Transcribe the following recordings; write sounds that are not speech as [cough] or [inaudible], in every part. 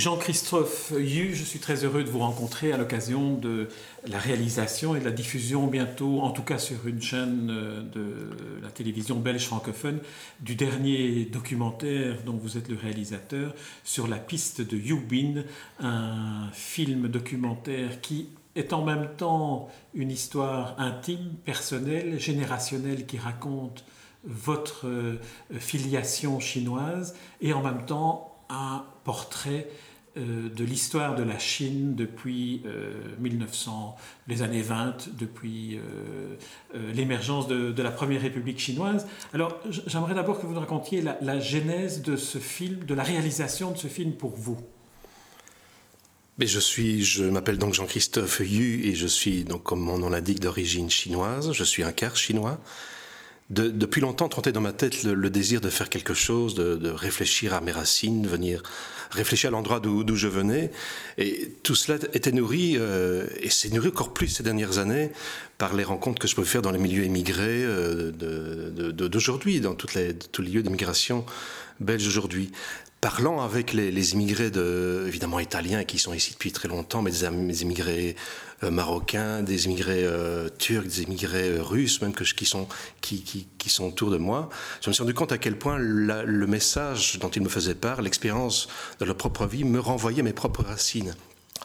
Jean-Christophe Yu, je suis très heureux de vous rencontrer à l'occasion de la réalisation et de la diffusion bientôt, en tout cas sur une chaîne euh, de la télévision belge francophone, du dernier documentaire dont vous êtes le réalisateur sur la piste de Bin, un film documentaire qui est en même temps une histoire intime, personnelle, générationnelle qui raconte votre euh, filiation chinoise et en même temps un portrait de l'histoire de la Chine depuis 1900, euh, les années 20, depuis euh, l'émergence de, la première République chinoise. Alors, j'aimerais d'abord que vous nous racontiez la, genèse de ce film, de la réalisation de ce film pour vous. Mais je suis, je m'appelle donc Jean-Christophe Yu et je suis donc, comme mon nom l'indique, d'origine chinoise. Je suis un quart chinois depuis longtemps trottait dans ma tête le, désir de faire quelque chose, de, réfléchir à mes racines, de venir réfléchir à l'endroit d'où je venais. Et tout cela était nourri, euh, et s'est nourri encore plus ces dernières années, par les rencontres que je peux faire dans les milieux émigrés euh, d'aujourd'hui, dans toutes les, tous les lieux d'immigration belges aujourd'hui parlant avec les, immigrés de, évidemment italiens qui sont ici depuis très longtemps, mais des, immigrés euh, marocains, des immigrés euh, turcs, des immigrés euh, russes, même que, qui, sont, qui, qui, qui, sont autour de moi, je me suis rendu compte à quel point le message dont ils me faisaient part, l'expérience de leur propre vie, me renvoyait mes propres racines.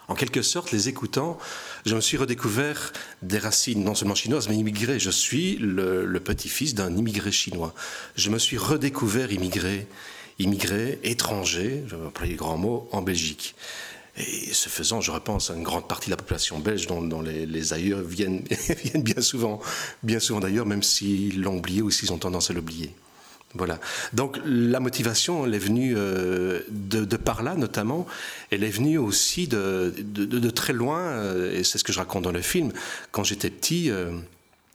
En quelque sorte, les écoutant, je me suis redécouvert des racines non seulement chinoises, mais immigrées. Je suis le, le petit-fils d'un immigré chinois. Je me suis redécouvert immigré immigrés, étrangers, je vais employer les grands mots, en Belgique. Et ce faisant, je repense à une grande partie de la population belge dont, les, ailleurs viennent, [laughs] viennent, bien souvent, bien souvent d'ailleurs, même s'ils l'ont oublié ou s'ils ont tendance à l'oublier. Voilà. Donc la motivation, elle est venue euh, de, par là notamment. Elle est venue aussi de, de, très loin, euh, et c'est ce que je raconte dans le film. Quand j'étais petit, euh,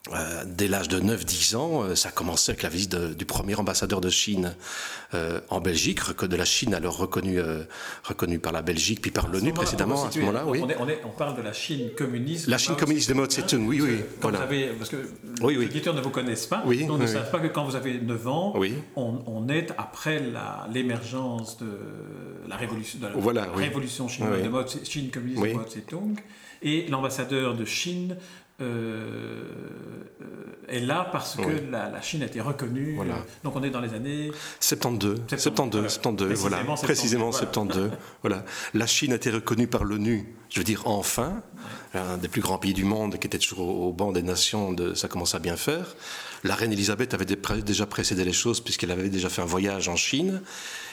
euh, dès l'âge de 9-10 ans, euh, ça commençait avec la visite du premier ambassadeur de Chine euh, en Belgique, de la Chine alors reconnue, reconnue par la Belgique, puis par l'ONU précédemment à ce moment-là. Oui. On, on, parle de la Chine communiste. La Chine communiste de Mao Tse-tung, oui, oui. Parce, parce que oui, les auditeurs ne vous connaissent pas, oui, donc ne savent pas que quand vous avez 9 ans, on, est après l'émergence de la révolution, de la révolution chinoise de Mao Chine communiste de Mao Tse-tung, et l'ambassadeur de Chine euh, est là parce que la, Chine a été reconnue. Euh, donc on est dans les années 72, 72, 72, voilà, précisément 72. [laughs] voilà, la Chine a été reconnue par l'ONU. Je veux dire enfin, un des plus grands pays du monde qui était toujours au, banc des nations, de, ça commence à bien faire. La reine Elisabeth avait déjà précédé les choses puisqu'elle avait déjà fait un voyage en Chine.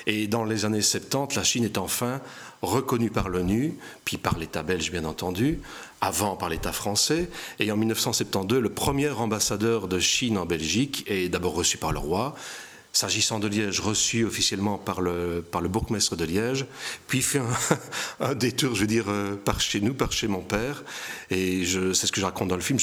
Et dans les années 70, la Chine est enfin reconnue par l'ONU, puis par l'État belge bien entendu, avant par l'État français. Et en 1972, le premier ambassadeur de Chine en Belgique est d'abord reçu par le roi, s'agissant de Liège, reçu officiellement par le, par le bourgmestre de Liège, puis fait un, [laughs] détour, je veux dire, euh, par chez nous, par chez mon père. Et c'est ce que je raconte dans le film.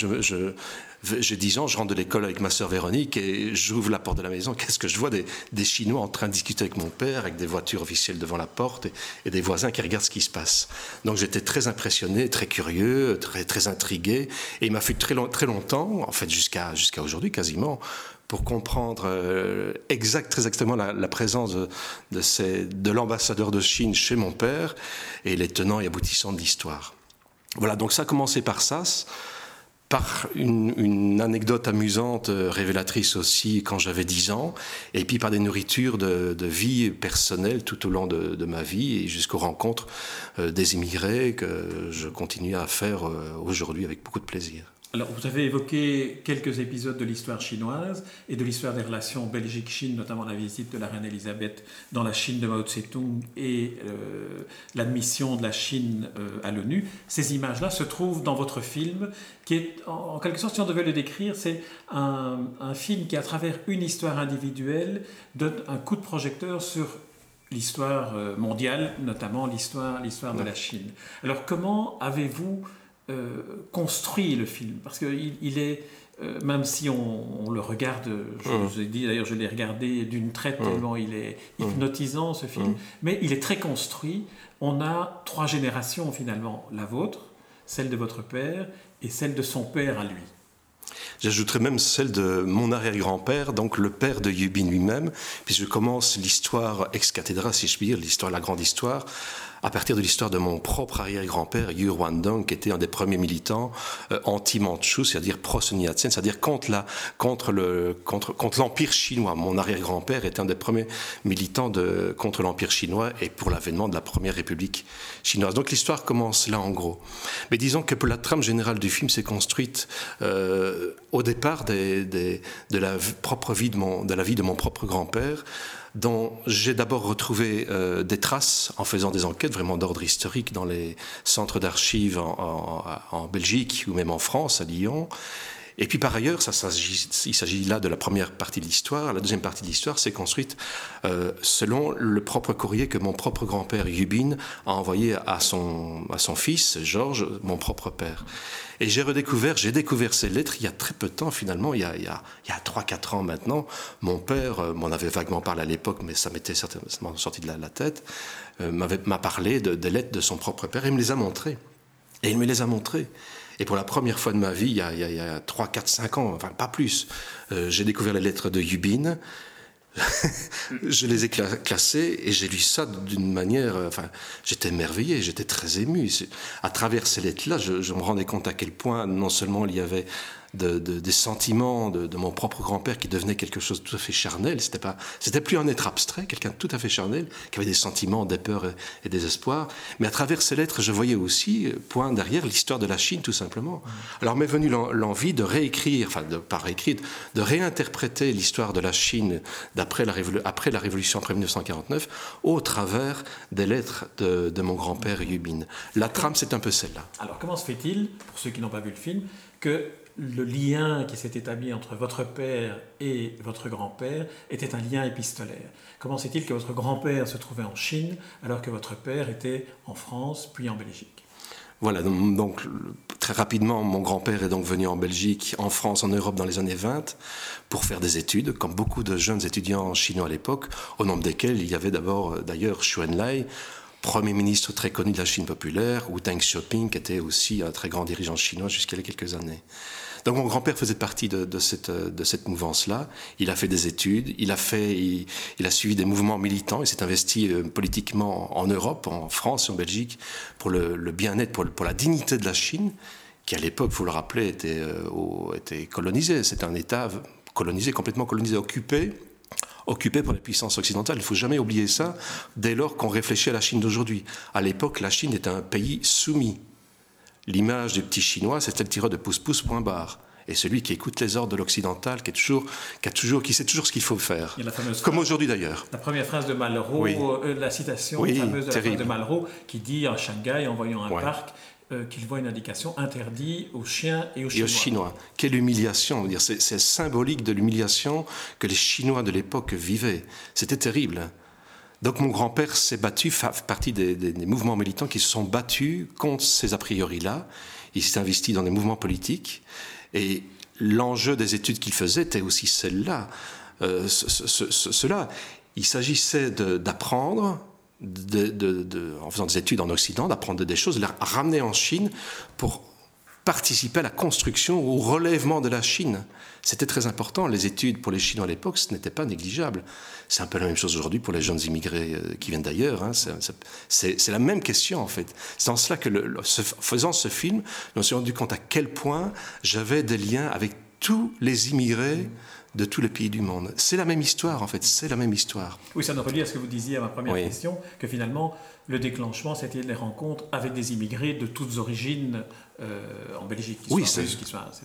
J'ai 10 ans, je rentre de l'école avec ma sœur Véronique et j'ouvre la porte de la maison. Qu'est-ce que je vois? Des, des, Chinois en train de discuter avec mon père, avec des voitures officielles devant la porte et, des voisins qui regardent ce qui se passe. Donc j'étais très impressionné, très curieux, très, très intrigué. Et il m'a fait très, long, très longtemps, en fait jusqu'à jusqu'à aujourd'hui quasiment, pour comprendre euh, exact, très exactement la, présence de, de, de l'ambassadeur de Chine chez mon père et les tenants et aboutissants de l'histoire. Voilà, donc ça a commencé par ça par une, anecdote amusante, euh, révélatrice aussi, quand j'avais 10 ans, et puis par des nourritures de, vie personnelle tout au long de, ma vie, et jusqu'aux rencontres euh, des immigrés que je continue à faire aujourd'hui avec beaucoup de plaisir. Alors, vous avez évoqué quelques épisodes de l'histoire chinoise et de l'histoire des relations Belgique-Chine, notamment la visite de la reine Elisabeth dans la Chine de Mao Tse-tung et euh, l'admission de la Chine euh, à l'ONU. Ces images-là se trouvent dans votre film, qui est, en, quelque sorte, si on devait le décrire, c'est un, un, film qui, à travers une histoire individuelle, donne un coup de projecteur sur l'histoire euh, mondiale, notamment l'histoire, l'histoire de la Chine. Alors, comment avez-vous euh, construit le film, parce qu'il il est, euh, même si on, le regarde, je mmh. vous ai dit d'ailleurs, je l'ai regardé d'une traite mmh. tellement il est mmh. hypnotisant ce film, mais il est très construit. On a trois générations finalement, la vôtre, celle de votre père et celle de son père à lui. J'ajouterais même celle de mon arrière-grand-père, donc le père de Yubin lui-même, puis je commence l'histoire ex cathedra, si je puis dire, l'histoire, la grande histoire, à partir de l'histoire de mon propre arrière-grand-père, Yu Rwandong, qui était un des premiers militants euh, anti-Mandchou, c'est-à-dire pro-Sun c'est-à-dire contre la, contre le, contre, contre l'empire chinois. Mon arrière-grand-père était un des premiers militants contre l'empire chinois et pour l'avènement de la première république chinoise. Donc l'histoire commence là en gros. Mais disons que la trame générale du film s'est construite euh, au départ de la propre vie de mon, de la vie de mon propre grand-père dont j'ai d'abord retrouvé euh, des traces en faisant des enquêtes vraiment d'ordre historique dans les centres d'archives en, Belgique ou même en France, à Lyon. Et puis par ailleurs, il s'agit là de la première partie de l'histoire. La deuxième partie de l'histoire s'est construite euh, selon le propre courrier que mon propre grand-père Yubin a envoyé à son, fils, Georges, mon propre père. Et j'ai redécouvert, j'ai découvert ces lettres il y a très peu de temps finalement, il y a, il y a, il y a 3-4 ans maintenant. Mon père euh, m'en avait vaguement parlé à l'époque, mais ça m'était certainement sorti de la, tête, m'a parlé de, des lettres de son propre père et il me les a montrées. Et il me les a montrées. Et pour la première fois de ma vie, il y a, il y a 3, 4, 5 ans, enfin pas plus, euh, j'ai découvert les lettres de Yubin. [laughs] je les ai classées et j'ai lu ça d'une manière. Euh, enfin, j'étais émerveillé, j'étais très ému. À travers ces lettres-là, je, me rendais compte à quel point non seulement il y avait de, des sentiments de, mon propre grand-père qui devenait quelque chose de tout à fait charnel. C'était pas, c'était plus un être abstrait, quelqu'un de tout à fait charnel, qui avait des sentiments, des peurs et, des espoirs. Mais à travers ces lettres, je voyais aussi, euh, point derrière, l'histoire de la Chine, tout simplement. Alors m'est venue l'envie de réécrire, enfin, de, pas réécrire, de réinterpréter l'histoire de la Chine d'après la, après la Révolution après 1949 au travers des lettres de, de mon grand-père Yubin. La trame, c'est un peu celle-là. Alors comment se fait-il, pour ceux qui n'ont pas vu le film, que le lien qui s'est établi entre votre père et votre grand-père était un lien épistolaire. Comment c'est-il que votre grand-père se trouvait en Chine alors que votre père était en France puis en Belgique? Voilà, donc, très rapidement, mon grand-père est donc venu en Belgique, en France, en Europe dans les années 20 pour faire des études, comme beaucoup de jeunes étudiants chinois à l'époque, au nombre desquels il y avait d'abord d'ailleurs Xu Enlai, Premier ministre très connu de la Chine populaire, ou Deng Xiaoping, qui était aussi un très grand dirigeant chinois jusqu'à il y a quelques années. Donc mon grand-père faisait partie de, cette, de cette mouvance-là. Il a fait des études, il a, fait, il, a suivi des mouvements militants, il s'est investi euh, politiquement en Europe, en France en Belgique pour le, bien-être, pour, la dignité de la Chine, qui à l'époque, faut le rappeler, était, euh, était colonisée. C'était un État colonisé, complètement colonisé, occupé occupé par les puissances occidentales. Il ne faut jamais oublier ça dès lors qu'on réfléchit à la Chine d'aujourd'hui. À l'époque, la Chine est un pays soumis L'image du petit chinois, c'était le tireur de pouce-pouce point barre. Et celui qui écoute les ordres de l'occidental, qui, est toujours, qui, a toujours, qui sait toujours ce qu'il faut faire. Comme aujourd'hui d'ailleurs. La première phrase de Malraux, euh, la citation fameuse de, Malraux, qui dit en Shanghai, en voyant un parc, euh, qu'il voit une indication interdit aux chiens et aux Chinois. Et aux Chinois. Quelle humiliation C'est symbolique de l'humiliation que les Chinois de l'époque vivaient. C'était terrible. Donc mon grand-père s'est battu, fait partie des, mouvements militants qui se sont battus contre ces a priori-là. Il s'est investi dans des mouvements politiques. Et l'enjeu des études qu'il faisait était aussi celle-là. Euh, cela, il s'agissait d'apprendre, en faisant des études en Occident, d'apprendre des choses, de les ramener en Chine pour participer à la construction, au relèvement de la Chine. C'était très important. Les études pour les Chinois à l'époque, ce n'était pas négligeable. C'est un peu la même chose aujourd'hui pour les jeunes immigrés euh, qui viennent d'ailleurs. Hein. C'est la même question en fait. C'est en cela que, le, faisant ce film, je me suis rendu compte à quel point j'avais des liens avec tous les immigrés de tous les pays du monde. C'est la même histoire en fait, c'est la même histoire. Oui, ça nous relie à ce que vous disiez à ma première question, que finalement le déclenchement c'était les rencontres avec des immigrés de toutes origines euh, en Belgique. oui, c'est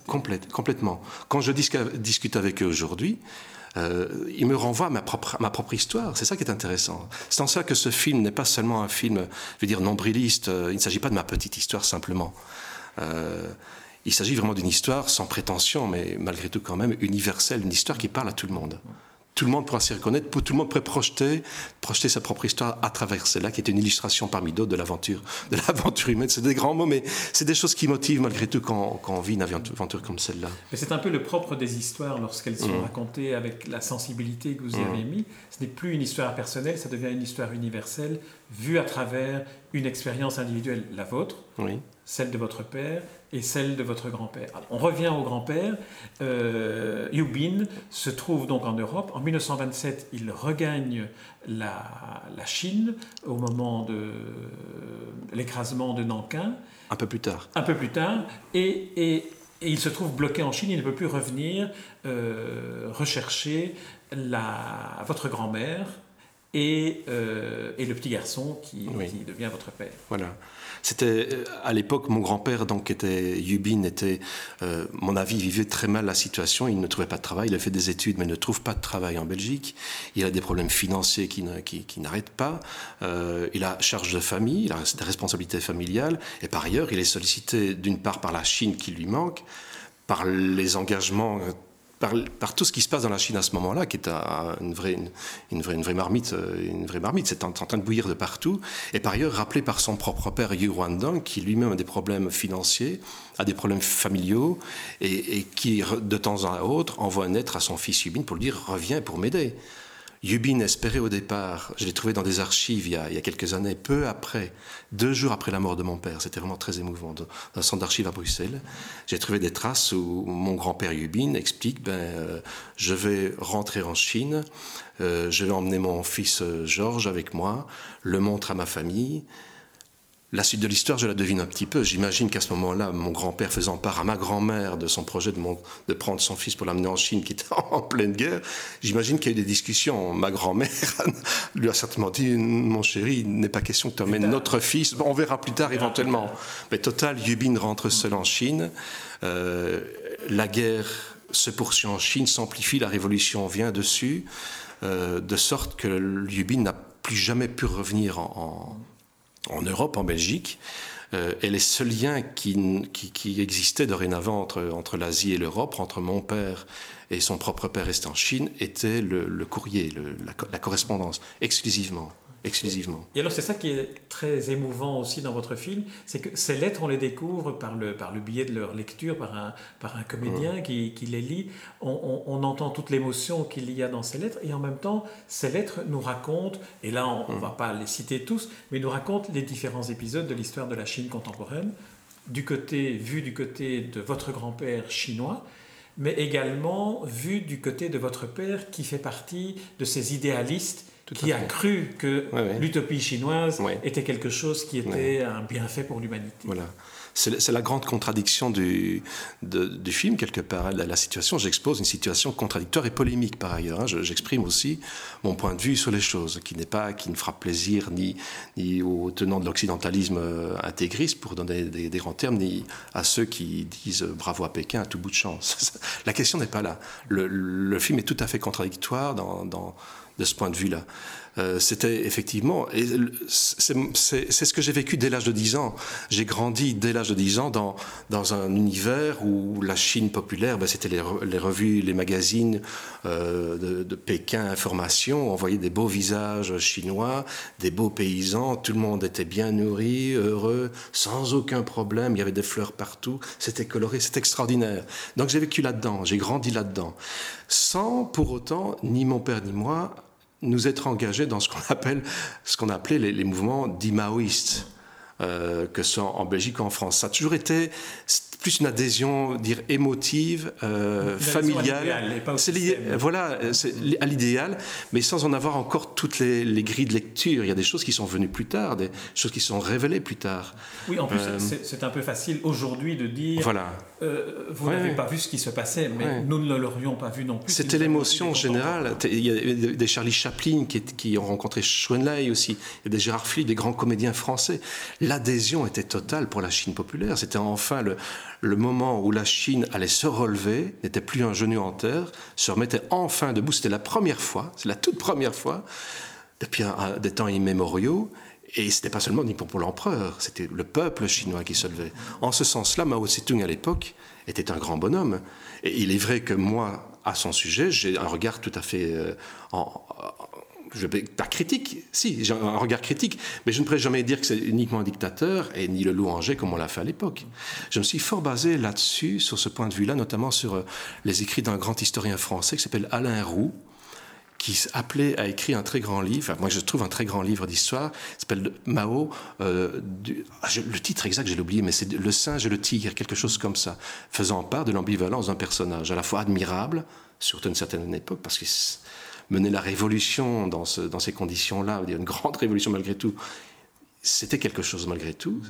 complètement. Quand je discute avec eux aujourd'hui, euh, ils me renvoient à ma propre, ma propre histoire. C'est ça qui est intéressant. C'est en ça que ce film n'est pas seulement un film, je veux dire, nombriliste. Euh, il ne s'agit pas de ma petite histoire simplement. Il s'agit vraiment d'une histoire sans prétention, mais malgré tout quand même universelle, une histoire qui parle à tout le monde tout le monde pourra s'y reconnaître, tout le monde pourrait projeter, projeter sa propre histoire à travers celle-là, qui est une illustration parmi d'autres de l'aventure, de l'aventure humaine. C'est des grands mots, mais c'est des choses qui motivent malgré tout quand, quand on vit une aventure comme celle-là. Mais c'est un peu le propre des histoires lorsqu'elles sont mmh. racontées avec la sensibilité que vous y avez mmh. mis. Ce n'est plus une histoire personnelle, ça devient une histoire universelle, vue à travers une expérience individuelle, la vôtre, celle de votre père, et celle de votre grand-père. On revient au grand-père. Euh, Yubin se trouve donc en Europe. En 1927, il regagne la, Chine au moment de l'écrasement de Nankin. Un peu plus tard. Un peu plus tard. Et, il se trouve bloqué en Chine. Il ne peut plus revenir euh, rechercher la, votre grand-mère et, euh, et, le petit garçon qui, qui devient votre père. Voilà. C'était euh, à l'époque mon grand-père donc était Yubin était euh, mon avis vivait très mal la situation. Il ne trouvait pas de travail. Il a fait des études mais ne trouve pas de travail en Belgique. Il a des problèmes financiers qui, qui, qui n'arrêtent pas. Euh, il a charge de famille, il a des responsabilités familiales et par ailleurs il est sollicité d'une part par la Chine qui lui manque, par les engagements par, tout ce qui se passe dans la Chine à ce moment-là, qui est une, vraie, une, vraie, une vraie marmite, euh, une vraie marmite, c'est en, train de bouillir de partout, et par ailleurs rappelé par son propre père Yu Ruandang, qui lui-même a des problèmes financiers, a des problèmes familiaux, et, et, qui de temps en autre envoie naître à son fils Yubin pour lui dire reviens pour m'aider. Yubin espérait au départ, je l'ai trouvé dans des archives il y, a, quelques années, peu après, deux jours après la mort de mon père, c'était vraiment très émouvant, dans un centre d'archives à Bruxelles, j'ai trouvé des traces où mon grand-père Yubin explique, ben, euh, je vais rentrer en Chine, euh, je vais emmener mon fils euh, Georges avec moi, le montre à ma famille, la suite de l'histoire, je la devine un petit peu. J'imagine qu'à ce moment-là, mon grand-père faisant part à ma grand-mère de son projet de, de prendre son fils pour l'amener en Chine, qui était [laughs] en pleine guerre, j'imagine qu'il y a eu des discussions. Ma grand-mère [laughs] lui a certainement dit Mon chéri, il n'est pas question que tu emmènes notre fils. on verra plus tard éventuellement. Mais total, Yubin rentre seul en Chine. Euh, la guerre se poursuit en Chine, s'amplifie, la révolution vient dessus, euh, de sorte que Yubin n'a plus jamais pu revenir en en Europe, en Belgique. Euh, et les seuls liens qui, existaient dorénavant entre, l'Asie et l'Europe, entre mon père et son propre père resté en Chine, étaient le, courrier, la, correspondance, exclusivement exclusivement. Et alors c'est ça qui est très émouvant aussi dans votre film, c'est que ces lettres, on les découvre par le, par le biais de leur lecture, par un, par un comédien qui, qui, les lit. On, on, entend toute l'émotion qu'il y a dans ces lettres, et en même temps, ces lettres nous racontent, et là on ne va pas les citer tous, mais nous racontent les différents épisodes de l'histoire de la Chine contemporaine, du côté, vu du côté de votre grand-père chinois, mais également vu du côté de votre père qui fait partie de ces idéalistes qui a cru que l'utopie chinoise était quelque chose qui était un bienfait pour l'humanité. Voilà. C'est la grande contradiction du, du film, quelque part. La, la situation, j'expose une situation contradictoire et polémique par ailleurs. Hein. J'exprime aussi mon point de vue sur les choses, qui n'est pas, qui ne fera plaisir ni, ni aux tenants de l'occidentalisme euh, intégriste, pour donner des, grands termes, ni à ceux qui disent bravo à Pékin à tout bout de chance. [laughs] la question n'est pas là. Le, le, film est tout à fait contradictoire dans, dans de ce point de vue-là. Euh, c'était effectivement, c'est ce que j'ai vécu dès l'âge de 10 ans. J'ai grandi dès l'âge de 10 ans dans, dans un univers où la Chine populaire, ben, c'était les, revues, les magazines euh, de, Pékin, Information, on voyait des beaux visages chinois, des beaux paysans, tout le monde était bien nourri, heureux, sans aucun problème, il y avait des fleurs partout, c'était coloré, c'était extraordinaire. Donc j'ai vécu là-dedans, j'ai grandi là-dedans, sans pour autant, ni mon père ni moi, nous être engagés dans ce qu'on [laughs] appelle, ce qu'on appelait les, mouvements dits maoïstes, euh, que sont en Belgique ou en France. Ça a toujours été plus une adhésion, dire émotive, euh, familiale. C'est voilà, à l'idéal, mais sans en avoir encore toutes les, les, grilles de lecture. Il y a des choses qui sont venues plus tard, des choses qui sont révélées plus tard. Oui, en plus, euh, c'est un peu facile aujourd'hui de dire. Voilà. Euh, vous n'avez pas vu ce qui se passait, mais nous ne l'aurions pas vu non plus. C'était l'émotion générale. Il y a des Charlie Chaplin qui, qui ont rencontré Schoenlei aussi, il y a des Gérard Philippe, des grands comédiens français. L'adhésion était totale pour la Chine populaire. C'était enfin le, le moment où la Chine allait se relever, n'était plus un genou en terre, se remettait enfin debout. C'était la première fois, c'est la toute première fois, depuis des temps immémoriaux. Et ce n'était pas seulement ni pour, l'empereur, c'était le peuple chinois qui se levait. En ce sens-là, Mao Tse-tung à l'époque était un grand bonhomme. Et il est vrai que moi, à son sujet, j'ai un regard tout à fait euh, je pas critique, si, j'ai un regard critique, mais je ne pourrais jamais dire que c'est uniquement un dictateur et ni le louanger comme on l'a fait à l'époque. Je me suis fort basé là-dessus, sur ce point de vue-là, notamment sur euh, les écrits d'un grand historien français qui s'appelle Alain Roux, qui appelait à écrire un très grand livre, moi je trouve un très grand livre d'histoire, s'appelle Mao, euh, ah, le titre exact j'ai oublié, mais c'est Le singe et le tigre, quelque chose comme ça, faisant part de l'ambivalence d'un personnage à la fois admirable, surtout une certaine époque, parce que mener la révolution dans, ce, dans ces conditions-là, une grande [laughs] révolution malgré tout, c'était quelque chose malgré tout.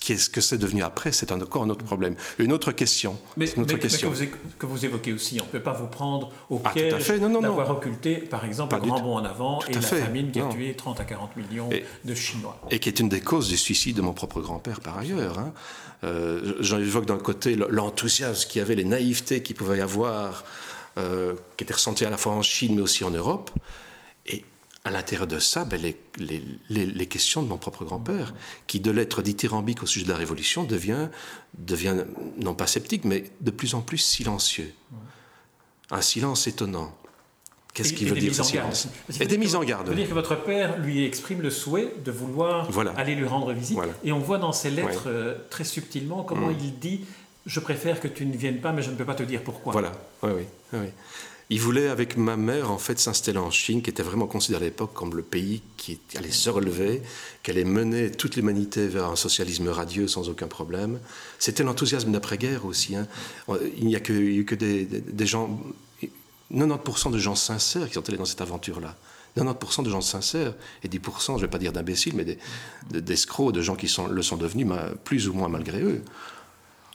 Qu'est-ce que c'est devenu après C'est encore un autre problème. Une autre question. Mais, autre question. que, vous, évoquez aussi, on ne peut pas vous prendre au ah, piège d'avoir occulté, par exemple, le grand bond en avant et la famine qui a tué 30 à 40 millions de Chinois. Et qui est une des causes du suicide de mon propre grand-père, par ailleurs. Hein. Euh, J'en évoque d'un côté l'enthousiasme qu'il y avait, les naïvetés qu'il pouvait y avoir euh, qui était ressenti à la fois en Chine mais aussi en Europe. Et à l'intérieur de ça, ben, les, les, questions de mon propre grand-père, qui de l'être dithyrambique au sujet de la Révolution devient, devient, non pas sceptique, mais de plus en plus silencieux. Un silence étonnant. Qu'est-ce qu'il veut dire ce silence Et des mises en garde. Ça veut dire que votre père lui exprime le souhait de vouloir aller lui rendre visite. Et on voit dans ses lettres euh, très subtilement comment mm. il dit je préfère que tu ne viennes pas, mais je ne peux pas te dire pourquoi. Voilà, oui, oui. oui. Il voulait, avec ma mère, en fait, s'installer en Chine, qui était vraiment considéré à l'époque comme le pays qui allait se relever, qui allait mener toute l'humanité vers un socialisme radieux sans aucun problème. C'était l'enthousiasme d'après-guerre aussi. Hein. Il n'y a que, eu que des, gens, 90% de gens sincères qui sont allés dans cette aventure-là. 90% de gens sincères, et 10%, je ne vais pas dire d'imbéciles, mais d'escrocs, de, gens qui le sont devenus plus ou moins malgré eux.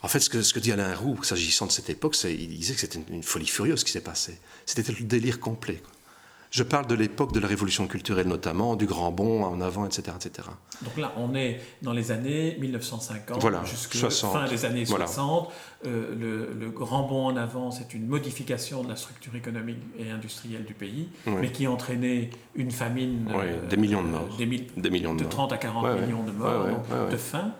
En fait, ce que, dit Alain Roux, s'agissant de cette époque, c'est il disait que c'était une, folie furieuse qui s'est passé. C'était le délire complet. Je parle de l'époque de la révolution culturelle notamment, du grand bond en avant, etc., etc. Donc là, on est dans les années 1950 voilà, jusqu'à fin des années 60. Euh, le, grand bond en avant, c'est une modification de la structure économique et industrielle du pays, mais qui a entraîné une famine. Euh, des millions de morts. Des, millions de, 30 à 40 millions de morts, de faim.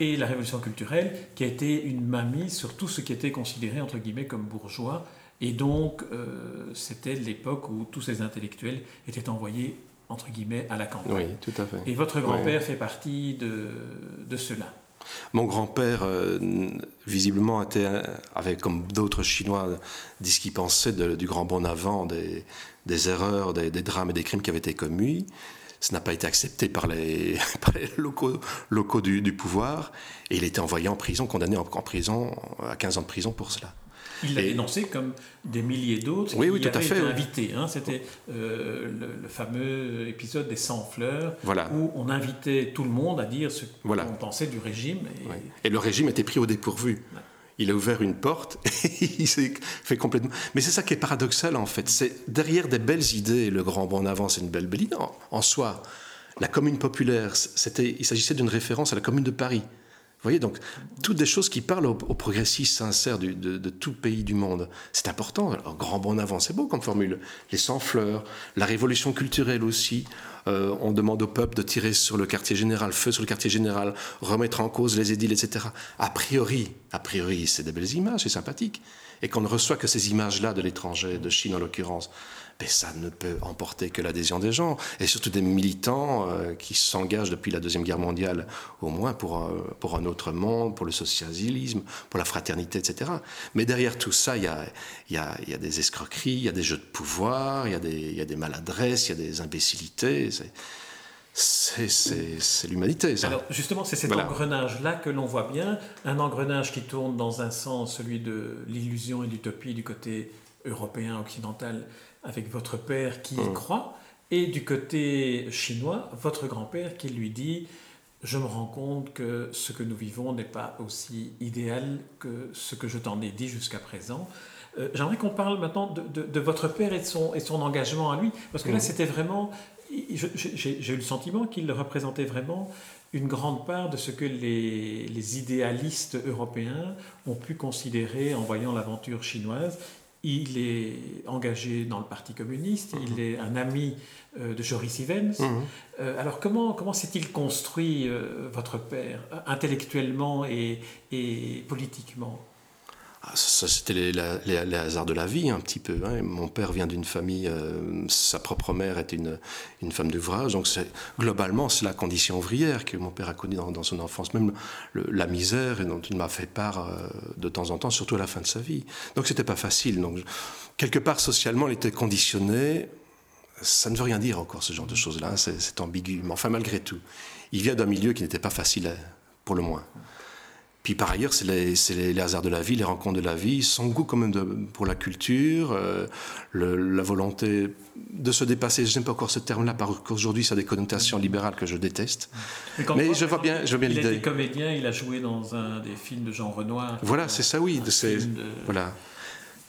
Et la révolution culturelle, qui a été une mamie sur tout ce qui était considéré, entre guillemets, comme bourgeois et donc, euh, c'était l'époque où tous ces intellectuels étaient envoyés, entre guillemets, à la campagne. Oui, tout à fait. Et votre grand-père fait partie de, de cela. Mon grand-père, euh, visiblement, était, avait, comme d'autres Chinois, dit ce qu'il pensait du grand bon avant, des, des erreurs, des, drames et des crimes qui avaient été commis. Ce n'a pas été accepté par les, [laughs] locaux, locaux du, pouvoir. Et il était envoyé en prison, condamné en, en prison, à 15 ans de prison pour cela. Il l'a dénoncé comme des milliers d'autres oui, oui, tout à fait, invités. Hein. C'était euh, le, fameux épisode des 100 fleurs, où on invitait tout le monde à dire ce qu'on pensait du régime. Et... le régime était pris au dépourvu. Il a ouvert une porte [laughs] et il s'est fait complètement. Mais c'est ça qui est paradoxal en fait. C'est derrière des belles idées, le grand bond en avant, c'est une belle belle idée en, soi. La commune populaire, c'était, il s'agissait d'une référence à la commune de Paris. Vous voyez, donc, toutes des choses qui parlent aux, progressistes sincères de, tout pays du monde. C'est important. Alors, grand bon avant, c'est beau comme formule. Les sans-fleurs, la révolution culturelle aussi. Euh, on demande au peuple de tirer sur le quartier général, feu sur le quartier général, remettre en cause les édiles, etc. A priori, a priori, c'est des belles images, c'est sympathique. Et qu'on ne reçoit que ces images-là de l'étranger, de Chine en l'occurrence, mais ça ne peut emporter que l'adhésion des gens, et surtout des militants euh, qui s'engagent depuis la Deuxième Guerre mondiale, au moins pour, euh, pour un autre monde, pour le socialisme, pour la fraternité, etc. Mais derrière tout ça, il y a, y, a, y a, des escroqueries, il y a des jeux de pouvoir, il y, a des, y a des maladresses, il y a des imbécilités. C'est l'humanité, ça. Alors, justement, c'est cet engrenage-là que l'on voit bien, un engrenage qui tourne dans un sens, celui de l'illusion et l'utopie du côté européen, occidental, avec votre père qui y mmh. croit, et du côté chinois, votre grand-père qui lui dit Je me rends compte que ce que nous vivons n'est pas aussi idéal que ce que je t'en ai dit jusqu'à présent. Euh, j'aimerais qu'on parle maintenant de, votre père et de, son, et son engagement à lui, parce que là, mmh. c'était vraiment. J'ai eu le sentiment qu'il représentait vraiment une grande part de ce que les, les, idéalistes européens ont pu considérer en voyant l'aventure chinoise il est engagé dans le Parti communiste, il est un ami euh, de Joris Ivens. Mhm. Euh, alors comment, comment s'est-il construit, euh, votre père, intellectuellement et, et politiquement? Ça, c'était les, hasards de la vie, un petit peu. Hein. Mon père vient d'une famille, euh, sa propre mère était une, femme d'ouvrage, donc globalement, c'est la condition ouvrière que mon père a connue dans, son enfance, même la misère dont il m'a fait part euh, de temps en temps, surtout à la fin de sa vie. Donc c'était pas facile. Donc quelque part, socialement, il était conditionné. Ça ne veut rien dire encore, ce genre de choses-là, hein. c'est ambigu. Mais enfin, malgré tout, il vient d'un milieu qui n'était pas facile, pour le moins. Puis par ailleurs, c'est les, hasards de la vie, les rencontres de la vie, son goût quand même pour la culture, euh, la volonté de se dépasser. Je n'aime pas encore ce terme-là, parce qu'aujourd'hui, ça a des connotations libérales que je déteste. Mais, je vois bien, je vois bien l'idée. Il était comédien, il a joué dans un des films de Jean Renoir. Voilà, c'est ça, oui. De Voilà.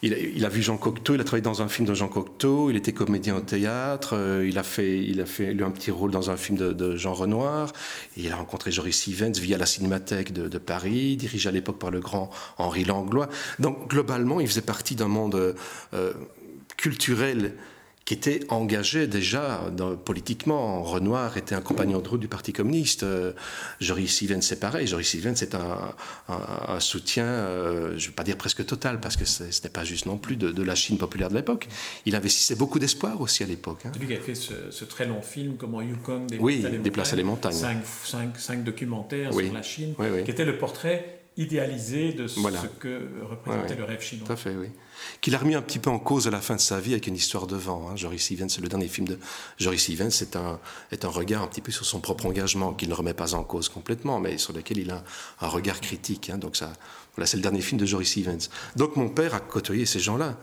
Il a, vu Jean Cocteau, il a travaillé dans un film de Jean Cocteau, il était comédien au théâtre, euh, il a fait, il a fait lui un petit rôle dans un film de, Jean Renoir, et il a rencontré Joris Ivens via la Cinémathèque de, Paris, dirigé à l'époque par le grand Henri Langlois. Donc globalement, il faisait partie d'un monde euh, culturel qui était engagé déjà politiquement. Renoir était un compagnon de route du Parti communiste. Euh, Joris Sivens, c'est pareil. Joris Sivens, c'est un, soutien, euh, je ne vais pas dire presque total, parce que ce n'est pas juste non plus de, la Chine populaire de l'époque. Il investissait beaucoup d'espoir aussi à l'époque. Hein. C'est lui qui a fait ce, très long film, Comment Yukon déplaçait oui, les déplacer les montagnes. Cinq, documentaires sur la Chine, qui était le portrait idéalisé de ce que représentait le rêve chinois. Tout à fait, oui. Qu'il a remis un petit peu en cause à la fin de sa vie avec une histoire de vent. Hein. Joris Stevens, le dernier film de Joris Stevens, c'est un, est un regard un petit peu sur son propre engagement, qu'il ne remet pas en cause complètement, mais sur lequel il a un regard critique. Hein. Donc ça, voilà, c'est le dernier film de Joris Stevens. Donc mon père a côtoyé ces gens-là.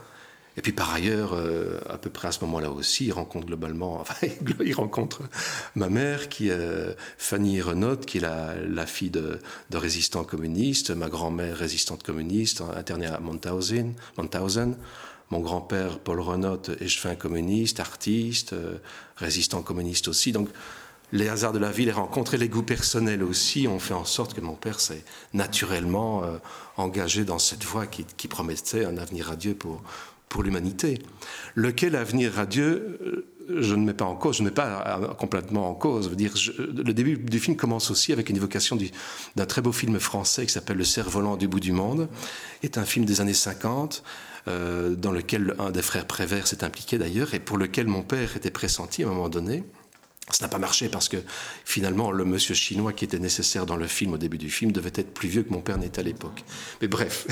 Et puis par ailleurs, euh, à peu près à ce moment-là aussi, il rencontre globalement, [laughs] enfin, il rencontre ma mère, qui euh, Fanny Renaud, qui est la, fille de, résistants communistes, ma grand-mère résistante communiste, internée à Monthausen, mon grand-père Paul Renaud, échevin communiste, artiste, euh, résistant communiste aussi. Donc les hasards de la vie, les rencontres et les goûts personnels aussi ont fait en sorte que mon père s'est naturellement engagé dans cette voie qui, qui promettait un avenir radieux pour, pour l'humanité. Lequel avenir radieux euh, je ne mets pas en cause, je ne mets pas euh, complètement en cause. Veux dire, le début du film commence aussi avec une évocation d'un très beau film français qui s'appelle Le cerf-volant du bout du monde. C'est un film des années 50 euh, dans lequel un des frères Prévert s'est impliqué d'ailleurs et pour lequel mon père était pressenti à un moment donné. Ça n'a pas marché parce que finalement, le monsieur chinois qui était nécessaire dans le film au début du film devait être plus vieux que mon père n'était à l'époque. Mais bref,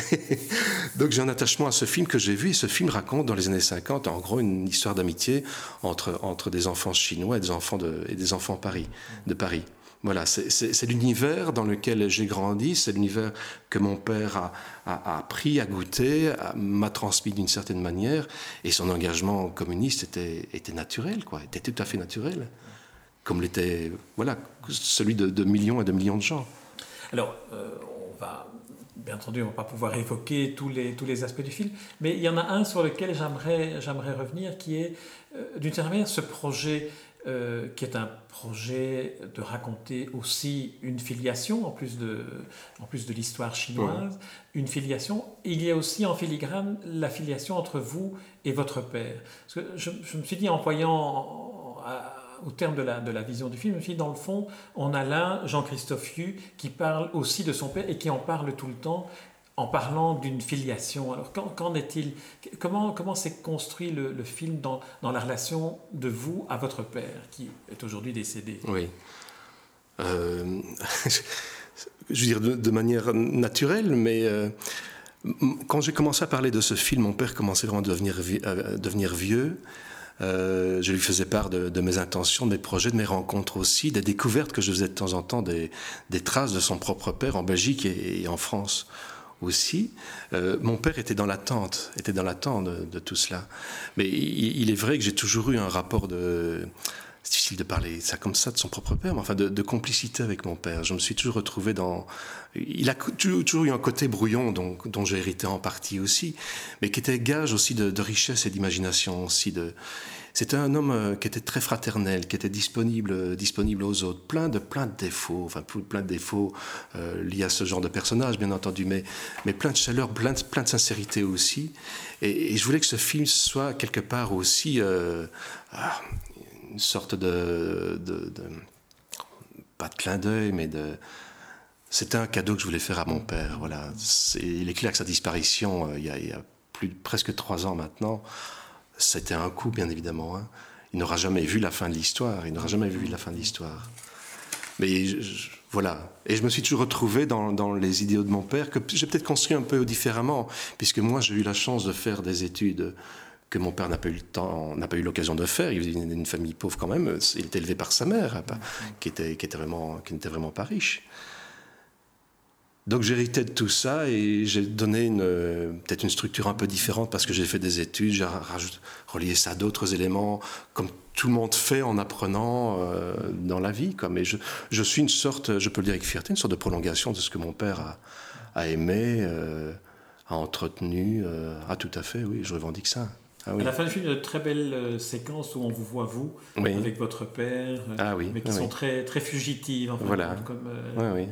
[laughs] donc j'ai un attachement à ce film que j'ai vu et ce film raconte dans les années 50 en gros une histoire d'amitié entre, entre des enfants chinois et des enfants de, et des enfants Paris, de Paris. Voilà, c'est l'univers dans lequel j'ai grandi, c'est l'univers que mon père a, a, appris à goûter, m'a transmis d'une certaine manière, et son engagement communiste était, était naturel, quoi, était tout à fait naturel comme l'était voilà, celui de, millions et de millions de gens. Alors, euh, on va, bien entendu, on ne va pas pouvoir évoquer tous les, tous les aspects du film, mais il y en a un sur lequel j'aimerais, j'aimerais revenir, qui est, euh, d'une certaine manière, ce projet euh, qui est un projet de raconter aussi une filiation, en plus de, en plus de l'histoire chinoise, une filiation. Il y a aussi en filigrane la filiation entre vous et votre père. Parce que je, me suis dit, en voyant au terme de la, vision du film, je dans le fond, on a là Jean-Christophe Hu qui parle aussi de son père et qui en parle tout le temps en parlant d'une filiation. Alors, qu'en est-il? Comment, s'est construit le, film dans, la relation de vous à votre père, qui est aujourd'hui décédé? Oui. Euh, [laughs] je veux dire de, manière naturelle, mais euh, quand j'ai commencé à parler de ce film, mon père commençait vraiment à devenir vieux. Euh, je lui faisais part de, mes intentions, de mes projets, de mes rencontres aussi, des découvertes que je faisais de temps en temps, des, traces de son propre père en Belgique et, en France aussi. Euh, mon père était dans l'attente, était dans l'attente de, tout cela. Mais il, est vrai que j'ai toujours eu un rapport de c'est difficile de parler ça comme ça de son propre père, mais enfin de, complicité avec mon père. Je me suis toujours retrouvé dans. Il a toujours eu un côté brouillon dont, dont j'ai hérité en partie aussi, mais qui était gage aussi de, richesse et d'imagination aussi. C'était un homme euh, qui était très fraternel, qui était disponible, disponible aux autres, plein de plein de défauts, enfin plein de défauts euh, liés à ce genre de personnage, bien entendu, mais mais plein de chaleur, plein de, plein de sincérité aussi. Et, je voulais que ce film soit quelque part aussi euh, ah, une sorte de, pas de clin d'œil, mais de, C'était un cadeau que je voulais faire à mon père. Voilà. il est clair que sa disparition, euh, il, y a, plus presque trois ans maintenant, c'était un coup, bien évidemment. Hein. Il n'aura jamais vu la fin de l'histoire. Il n'aura jamais vu la fin de l'histoire. Mais voilà. Et je me suis toujours retrouvé dans les idéaux de mon père, que j'ai peut-être construit un peu différemment, puisque moi, j'ai eu la chance de faire des études que mon père n'a pas eu le temps, n'a pas eu l'occasion de faire. Il venait d'une famille pauvre quand même. Il était élevé par sa mère, hein, qui était, qui était vraiment, qui n'était vraiment pas riche. Donc j'héritais de tout ça et j'ai donné peut-être une structure un peu différente parce que j'ai fait des études, j'ai relié ça à d'autres éléments, comme tout le monde fait en apprenant euh, dans la vie. Et je, je, suis une sorte, je peux le dire avec fierté, une sorte de prolongation de ce que mon père a, a aimé, euh, a entretenu. Euh, ah tout à fait, oui, je revendique ça. Ah à la fin du film, il y a de très belles euh, séquences où on vous voit vous avec votre père, euh, ah oui. mais qui sont très, très fugitives. voilà. Comme, euh,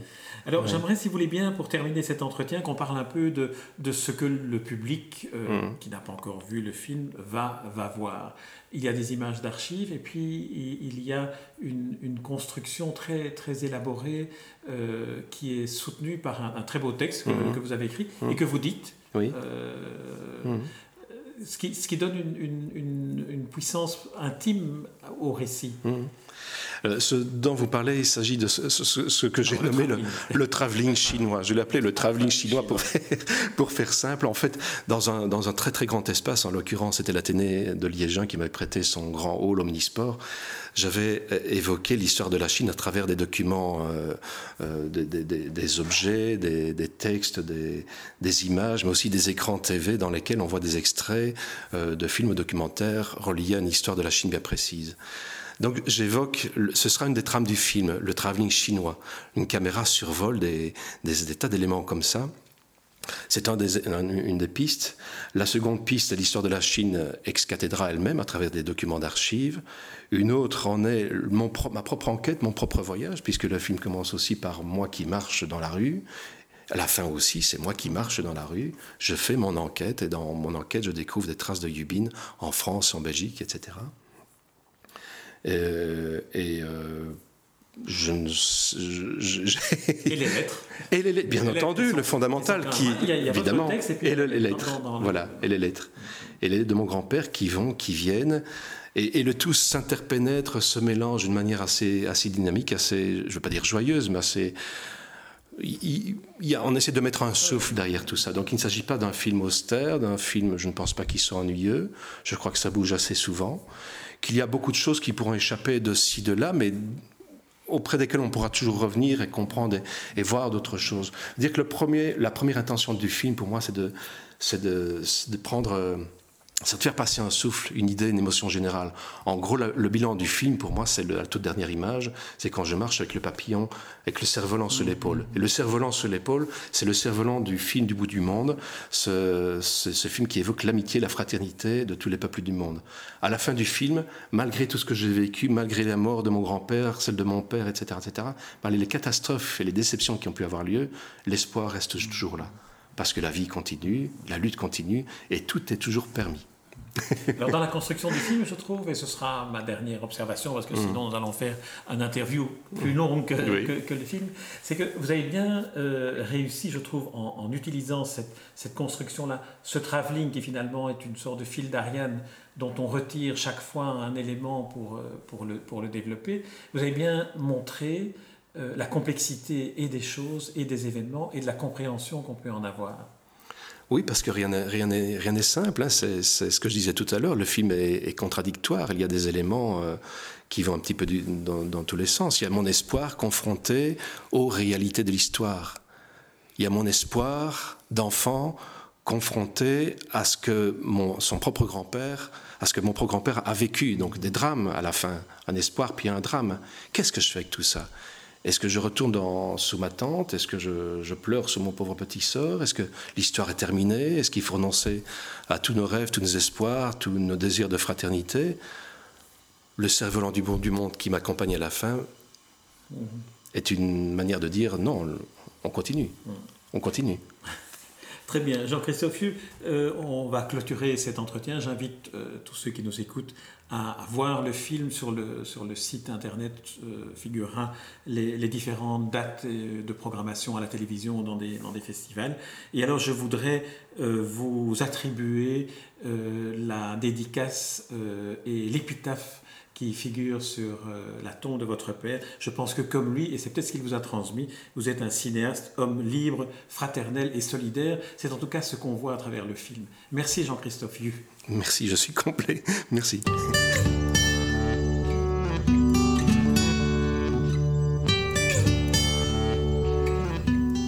Alors j'aimerais, si vous voulez bien, pour terminer cet entretien, qu'on parle un peu de, de ce que le public, mm. qui n'a pas encore vu le film, va, va voir. Il y a des images d'archives et puis il y a une, une construction très, très élaborée qui est soutenue par un, très beau texte que, mm. vous avez écrit et que vous dites. Oui. Mm ce qui, donne une, puissance intime au récit. Mmh. Euh, ce dont vous parlez, il s'agit de ce, ce, que j'ai nommé le, le, travelling chinois. Je l'ai appelé le travelling chinois pour faire, pour faire simple. En fait, dans un, dans un très très grand espace, en l'occurrence, c'était l'Athénée de Liégeun qui m'avait prêté son grand hall omnisport j'avais euh, évoqué l'histoire de la Chine à travers des documents, euh, euh, des, des, des, objets, des, des textes, des, images, mais aussi des écrans TV dans lesquels on voit des extraits de films documentaires reliés à une histoire de la Chine bien précise. Donc j'évoque, ce sera une des trames du film, le travelling chinois. Une caméra survole des, des, tas d'éléments comme ça. C'est un une des pistes. La seconde piste est l'histoire de la Chine ex cathedra elle-même, à travers des documents d'archives. Une autre en est ma propre enquête, mon propre voyage, puisque le film commence aussi par moi qui marche dans la rue. À la fin aussi, c'est moi qui marche dans la rue. Je fais mon enquête, et dans mon enquête, je découvre des traces de Yubin en France, en Belgique, etc. Euh, et, euh, je ne. et les lettres. [laughs] Et les lettres, bien entendu, le fondamental qui, évidemment, et, les lettres, voilà, et les lettres, et les lettres de mon grand-père qui vont, qui viennent, et, le tout s'interpénètre, se mélange d'une manière assez, assez dynamique, assez, je ne veux pas dire joyeuse, mais assez. Il, y a, on essaie de mettre un souffle derrière tout ça. Donc il ne s'agit pas d'un film austère, d'un film, je ne pense pas qu'il soit ennuyeux. Je crois que ça bouge assez souvent. Qu'il y a beaucoup de choses qui pourront échapper de ci, de là, mais auprès desquelles on pourra toujours revenir et comprendre et, voir d'autres choses. Dire que la première intention du film, pour moi, c'est de, prendre ça te faire passer un souffle, une idée, une émotion générale. En gros, le, bilan du film, pour moi, c'est la toute dernière image, c'est quand je marche avec le papillon, avec le cerf-volant sur l'épaule. Et le cerf-volant sur l'épaule, c'est le cerf-volant du film du bout du monde, ce, ce, film qui évoque l'amitié, la fraternité de tous les peuples du monde. À la fin du film, malgré tout ce que j'ai vécu, malgré la mort de mon grand-père, celle de mon père, etc., etc., malgré les catastrophes et les déceptions qui ont pu avoir lieu, l'espoir reste toujours là parce que la vie continue, la lutte continue, et tout est toujours permis. [laughs] Alors dans la construction du film, je trouve, et ce sera ma dernière observation, parce que mm. sinon nous allons faire un interview plus longue que, que, le film, c'est que vous avez bien euh, réussi, je trouve, en, utilisant cette, cette construction-là, ce travelling qui finalement est une sorte de fil d'Ariane dont on retire chaque fois un élément pour, euh, pour, le, pour le développer, vous avez bien montré euh, la complexité et des choses et des événements et de la compréhension qu'on peut en avoir. Oui, parce que rien n'est simple. Hein. C'est ce que je disais tout à l'heure. Le film est, contradictoire. Il y a des éléments euh, qui vont un petit peu dans, tous les sens. Il y a mon espoir confronté aux réalités de l'histoire. Il y a mon espoir d'enfant confronté à ce que son propre grand-père, à ce que mon propre grand-père a vécu. Donc des drames à la fin, un espoir puis un drame. Qu'est-ce que je fais avec tout ça? Est-ce que je retourne dans, sous ma tente? Est-ce que je, pleure sur mon pauvre petit sort? Est-ce que l'histoire est terminée? Est-ce qu'il faut renoncer à tous nos rêves, tous nos espoirs, tous nos désirs de fraternité? Le cerf-volant du bon du monde qui m'accompagne à la fin est une manière de dire non, on continue. On continue. [laughs] Très bien. Jean-Christophe euh, on va clôturer cet entretien. J'invite euh, tous ceux qui nous écoutent à, voir le film sur le, sur le site internet euh, figurera les, différentes dates de programmation à la télévision dans des, dans des festivals. Et alors je voudrais vous attribuer la dédicace et l'épitaphe qui figure sur euh, la tombe de votre père. Je pense que comme lui, et c'est peut-être ce qu'il vous a transmis, vous êtes un cinéaste, homme libre, fraternel et solidaire. C'est en tout cas ce qu'on voit à travers le film. Merci Jean-Christophe Yu. Merci, je suis complet. [laughs] Merci.